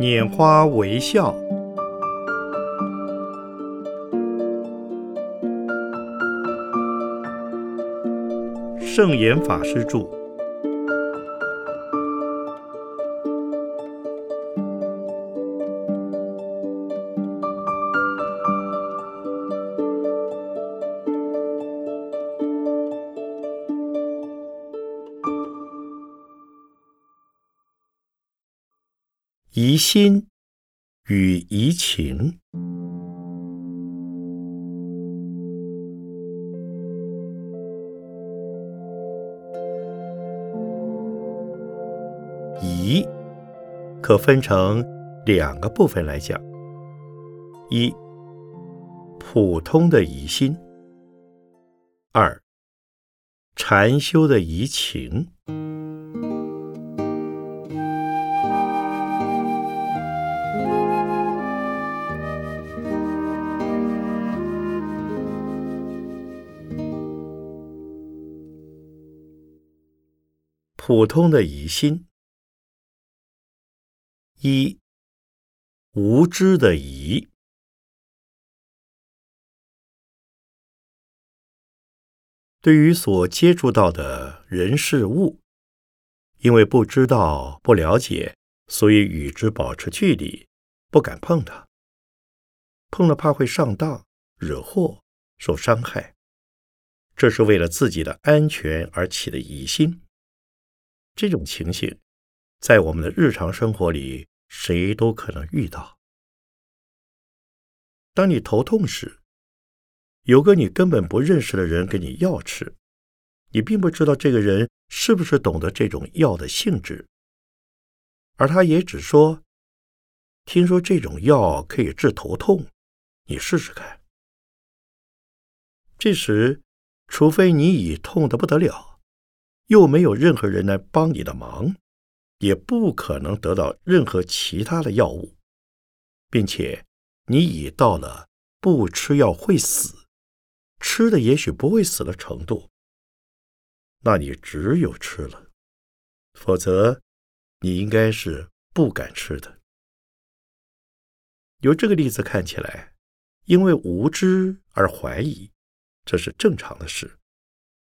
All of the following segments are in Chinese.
拈花微笑，圣严法师著。疑心与疑情，疑可分成两个部分来讲：一、普通的疑心；二、禅修的疑情。普通的疑心，一无知的疑，对于所接触到的人事物，因为不知道、不了解，所以与之保持距离，不敢碰它。碰了怕会上当、惹祸、受伤害，这是为了自己的安全而起的疑心。这种情形，在我们的日常生活里，谁都可能遇到。当你头痛时，有个你根本不认识的人给你药吃，你并不知道这个人是不是懂得这种药的性质，而他也只说：“听说这种药可以治头痛，你试试看。”这时，除非你已痛得不得了。又没有任何人来帮你的忙，也不可能得到任何其他的药物，并且你已到了不吃药会死，吃的也许不会死的程度，那你只有吃了，否则你应该是不敢吃的。由这个例子看起来，因为无知而怀疑，这是正常的事。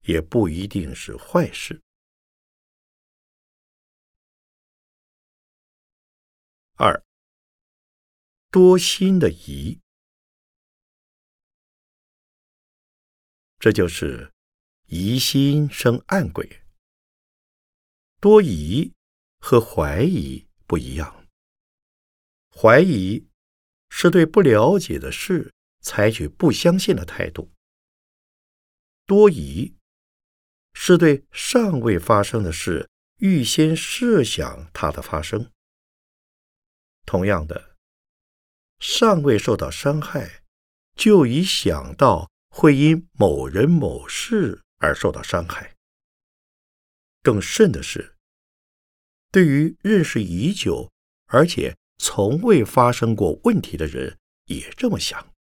也不一定是坏事。二，多心的疑，这就是疑心生暗鬼。多疑和怀疑不一样，怀疑是对不了解的事采取不相信的态度，多疑。是对尚未发生的事预先设想它的发生。同样的，尚未受到伤害，就已想到会因某人某事而受到伤害。更甚的是，对于认识已久而且从未发生过问题的人，也这么想。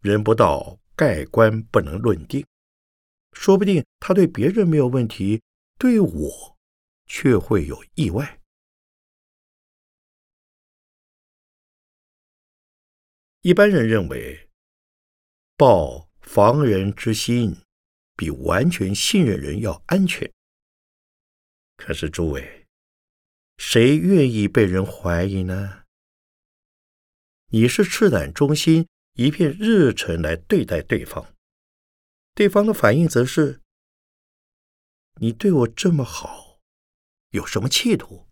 人不到，盖棺不能论定。说不定他对别人没有问题，对我却会有意外。一般人认为，抱防人之心比完全信任人要安全。可是诸位，谁愿意被人怀疑呢？你是赤胆忠心、一片热忱来对待对方。对方的反应则是：“你对我这么好，有什么企图？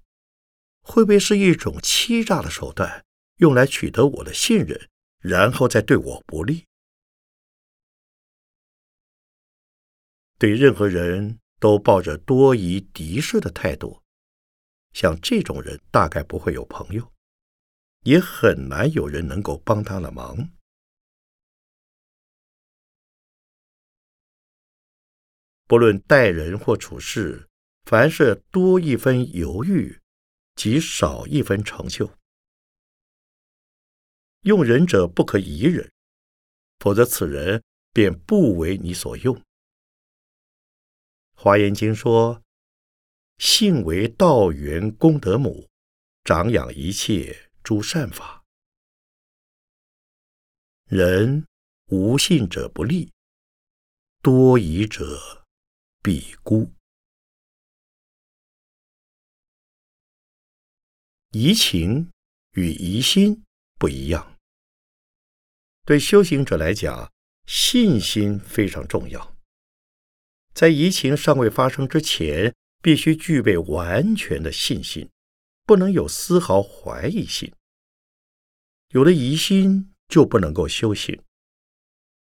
会不会是一种欺诈的手段，用来取得我的信任，然后再对我不利？”对任何人都抱着多疑敌视的态度，像这种人大概不会有朋友，也很难有人能够帮他的忙。不论待人或处事，凡是多一分犹豫，即少一分成就。用人者不可疑人，否则此人便不为你所用。华严经说：“性为道源功德母，长养一切诸善法。人无信者不立，多疑者必孤。疑情与疑心不一样。对修行者来讲，信心非常重要。在疑情尚未发生之前，必须具备完全的信心。不能有丝毫怀疑心，有了疑心就不能够修行。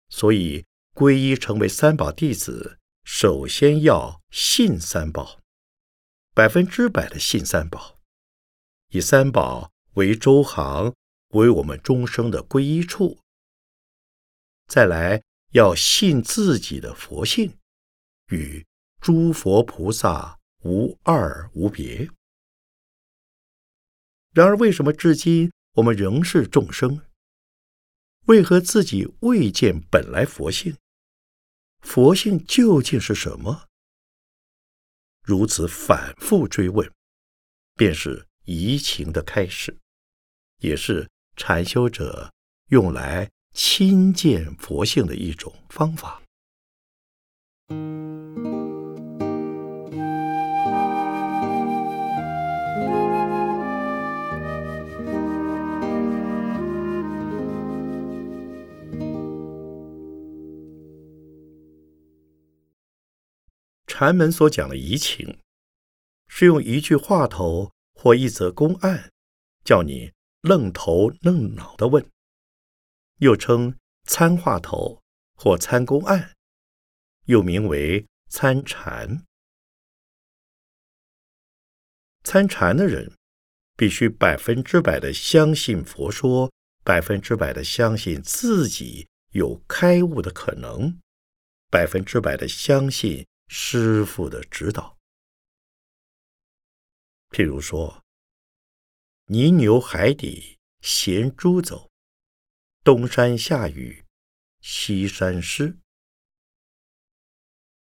所以，皈依成为三宝弟子，首先要信三宝，百分之百的信三宝，以三宝为周行，为我们终生的皈依处。再来，要信自己的佛性，与诸佛菩萨无二无别。然而，为什么至今我们仍是众生？为何自己未见本来佛性？佛性究竟是什么？如此反复追问，便是移情的开始，也是禅修者用来亲见佛性的一种方法。禅门所讲的移情，是用一句话头或一则公案，叫你愣头愣脑的问，又称参话头或参公案，又名为参禅。参禅的人，必须百分之百的相信佛说，百分之百的相信自己有开悟的可能，百分之百的相信。师傅的指导，譬如说：“泥牛海底衔猪走，东山下雨西山湿。”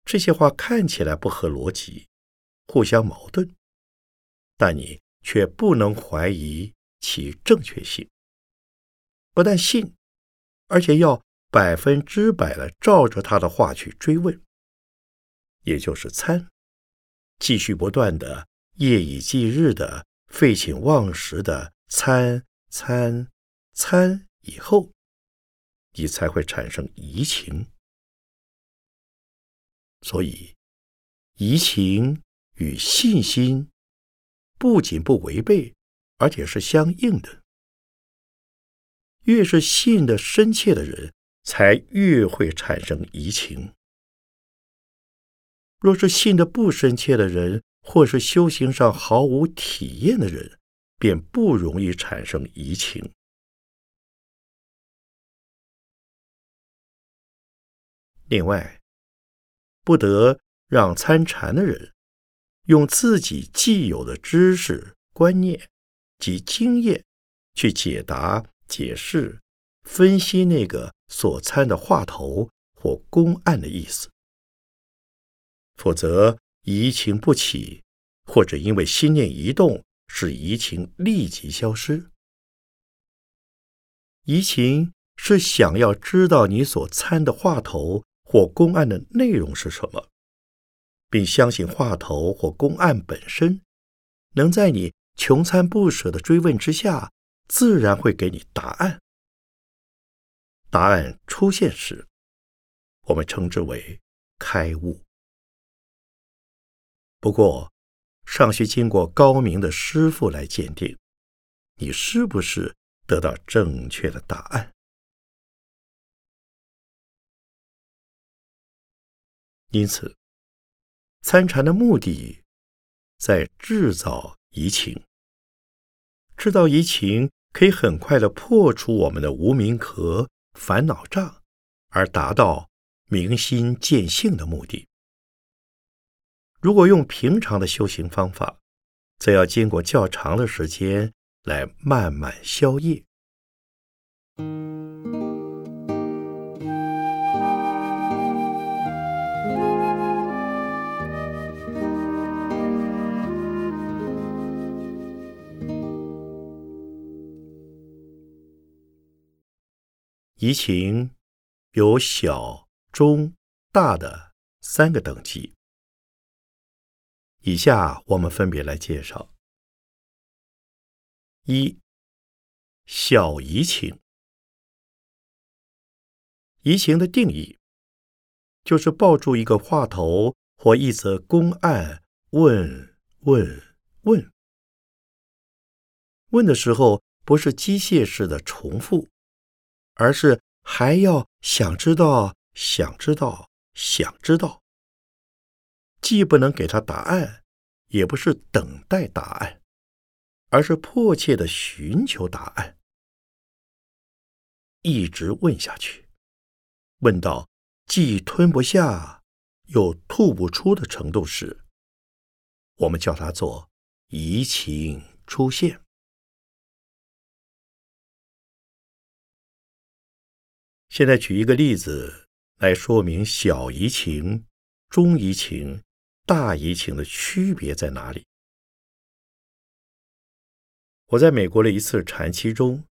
这些话看起来不合逻辑，互相矛盾，但你却不能怀疑其正确性。不但信，而且要百分之百的照着他的话去追问。也就是参，继续不断的夜以继日的废寝忘食的参参参，以后你才会产生移情。所以，移情与信心不仅不违背，而且是相应的。越是信的深切的人，才越会产生移情。若是信的不深切的人，或是修行上毫无体验的人，便不容易产生疑情。另外，不得让参禅的人用自己既有的知识、观念及经验去解答、解释、分析那个所参的话头或公案的意思。否则，移情不起，或者因为心念一动，使移情立即消失。移情是想要知道你所参的话头或公案的内容是什么，并相信话头或公案本身能在你穷参不舍的追问之下，自然会给你答案。答案出现时，我们称之为开悟。不过，尚需经过高明的师傅来鉴定，你是不是得到正确的答案。因此，参禅的目的在制造疑情，制造疑情可以很快的破除我们的无名壳、烦恼障，而达到明心见性的目的。如果用平常的修行方法则要经过较长的时间来慢慢消业。仪情有小中大的三个等级。以下我们分别来介绍：一、小移情。移情的定义，就是抱住一个话头或一则公案，问问问。问的时候，不是机械式的重复。而是还要想知道，想知道，想知道。既不能给他答案，也不是等待答案，而是迫切的寻求答案，一直问下去，问到既吞不下又吐不出的程度时，我们叫它做移情出现。现在举一个例子来说明小移情、中移情、大移情的区别在哪里。我在美国的一次禅期中，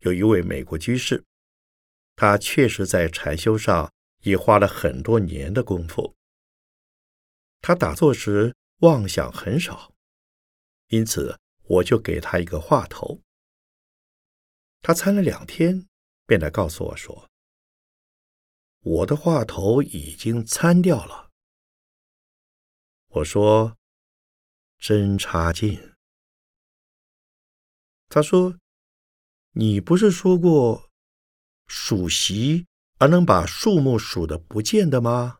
有一位美国居士，他确实在禅修上已花了很多年的功夫。他打坐时妄想很少，因此我就给他一个话头。他参了两天。便来告诉我说：“我的话头已经参掉了。”我说：“真差劲。”他说：“你不是说过数席而能把数目数的不见的吗？”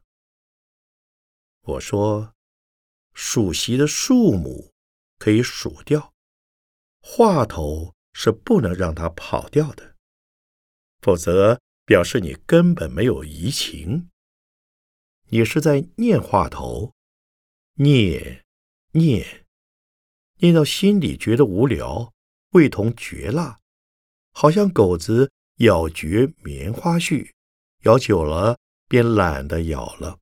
我说：“数席的数目可以数掉，话头是不能让它跑掉的。”否则，表示你根本没有移情，你是在念话头，念念念到心里觉得无聊，味同嚼蜡，好像狗子咬嚼棉花絮，咬久了便懒得咬了。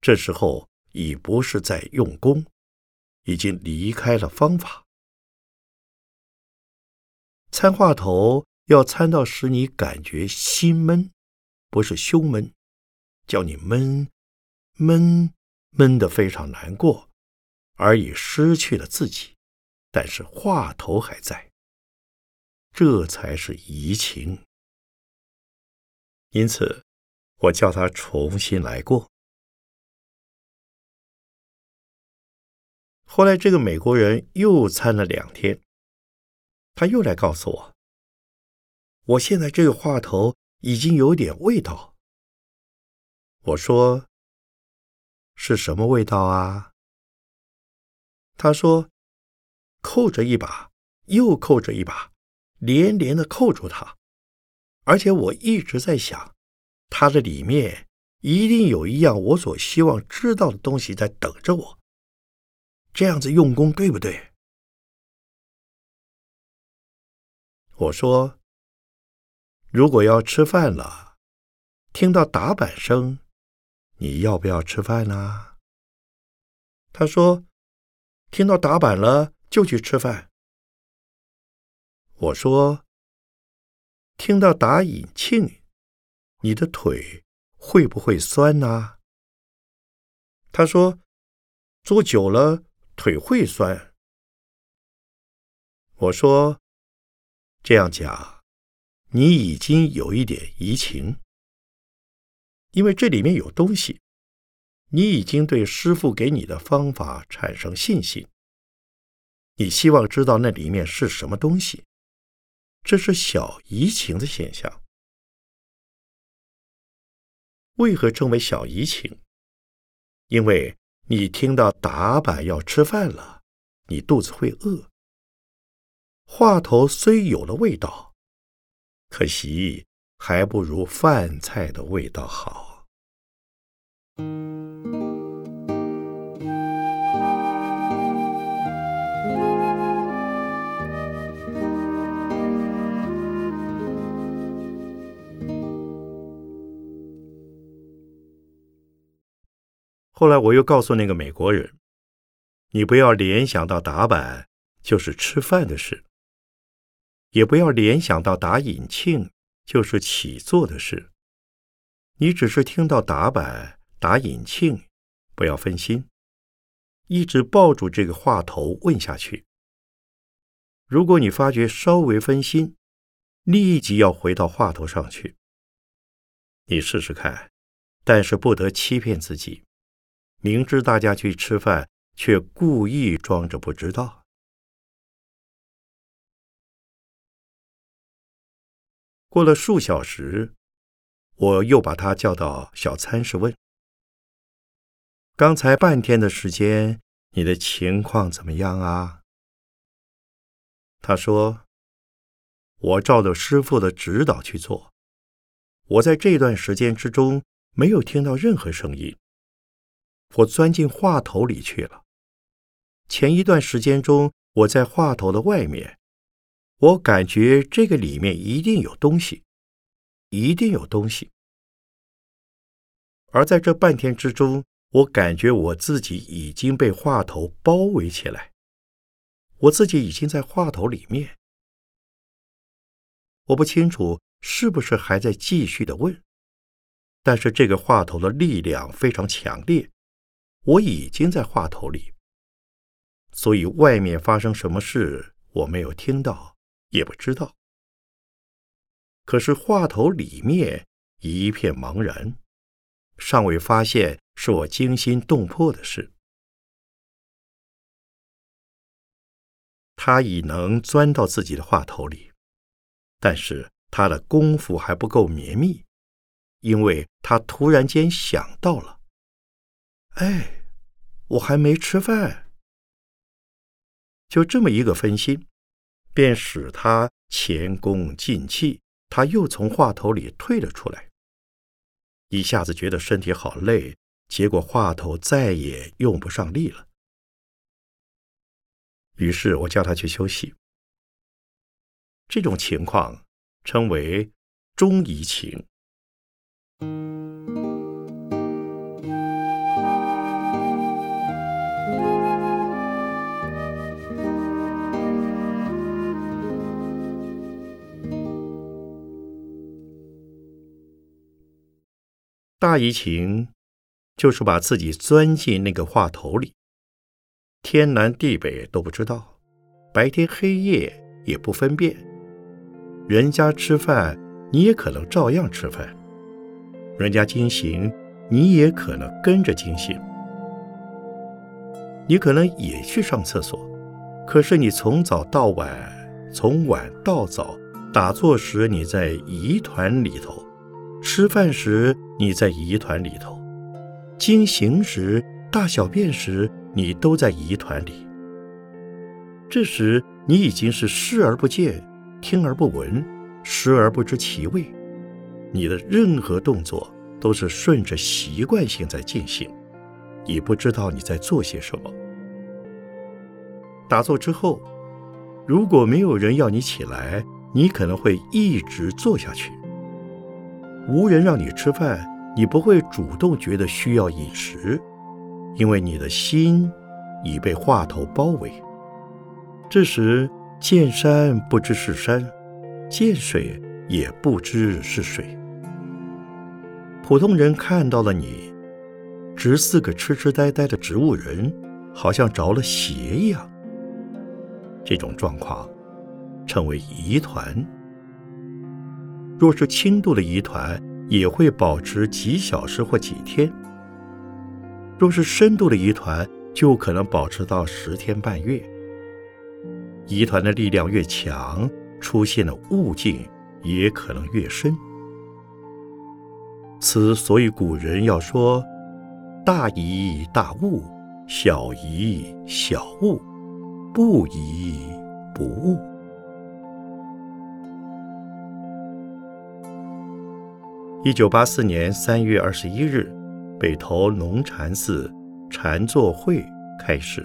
这时候已不是在用功，已经离开了方法，参话头。要参到使你感觉心闷，不是胸闷，叫你闷闷闷的非常难过，而已失去了自己，但是话头还在，这才是移情。因此，我叫他重新来过。后来，这个美国人又参了两天，他又来告诉我。我现在这个话头已经有点味道。我说：“是什么味道啊？”他说：“扣着一把，又扣着一把，连连的扣住它。而且我一直在想，它的里面一定有一样我所希望知道的东西在等着我。这样子用功对不对？”我说。如果要吃饭了，听到打板声，你要不要吃饭呢？他说：“听到打板了就去吃饭。”我说：“听到打引磬，你的腿会不会酸呢？”他说：“坐久了腿会酸。”我说：“这样讲。”你已经有一点移情，因为这里面有东西，你已经对师傅给你的方法产生信心。你希望知道那里面是什么东西，这是小移情的现象。为何称为小移情？因为你听到打板要吃饭了，你肚子会饿。话头虽有了味道。可惜，还不如饭菜的味道好。后来，我又告诉那个美国人：“你不要联想到打板就是吃饭的事。”也不要联想到打引磬就是起坐的事。你只是听到打板、打引磬，不要分心，一直抱住这个话头问下去。如果你发觉稍微分心，立即要回到话头上去。你试试看，但是不得欺骗自己，明知大家去吃饭，却故意装着不知道。过了数小时，我又把他叫到小餐室问：“刚才半天的时间，你的情况怎么样啊？”他说：“我照着师傅的指导去做。我在这段时间之中没有听到任何声音。我钻进话头里去了。前一段时间中，我在话头的外面。”我感觉这个里面一定有东西，一定有东西。而在这半天之中，我感觉我自己已经被话头包围起来，我自己已经在话头里面。我不清楚是不是还在继续的问，但是这个话头的力量非常强烈，我已经在话头里，所以外面发生什么事我没有听到。也不知道，可是话头里面一片茫然，尚未发现是我惊心动魄的事。他已能钻到自己的话头里，但是他的功夫还不够绵密，因为他突然间想到了：“哎，我还没吃饭。”就这么一个分心。便使他前功尽弃，他又从话头里退了出来。一下子觉得身体好累，结果话头再也用不上力了。于是我叫他去休息。这种情况称为中移情。大移情，就是把自己钻进那个话头里，天南地北都不知道，白天黑夜也不分辨。人家吃饭，你也可能照样吃饭；人家惊醒，你也可能跟着惊醒。你可能也去上厕所，可是你从早到晚，从晚到早，打坐时你在疑团里头。吃饭时你在疑团里头，经行时、大小便时，你都在疑团里。这时你已经是视而不见、听而不闻、食而不知其味，你的任何动作都是顺着习惯性在进行，你不知道你在做些什么。打坐之后，如果没有人要你起来，你可能会一直坐下去。无人让你吃饭，你不会主动觉得需要饮食，因为你的心已被话头包围。这时见山不知是山，见水也不知是水。普通人看到了你，只似个痴痴呆呆的植物人，好像着了邪一样。这种状况称为疑团。若是轻度的疑团，也会保持几小时或几天；若是深度的疑团，就可能保持到十天半月。疑团的力量越强，出现的悟境也可能越深。此所以古人要说：“大疑大悟，小疑小悟，不疑不悟。”一九八四年三月二十一日，北投龙禅寺禅坐会开始。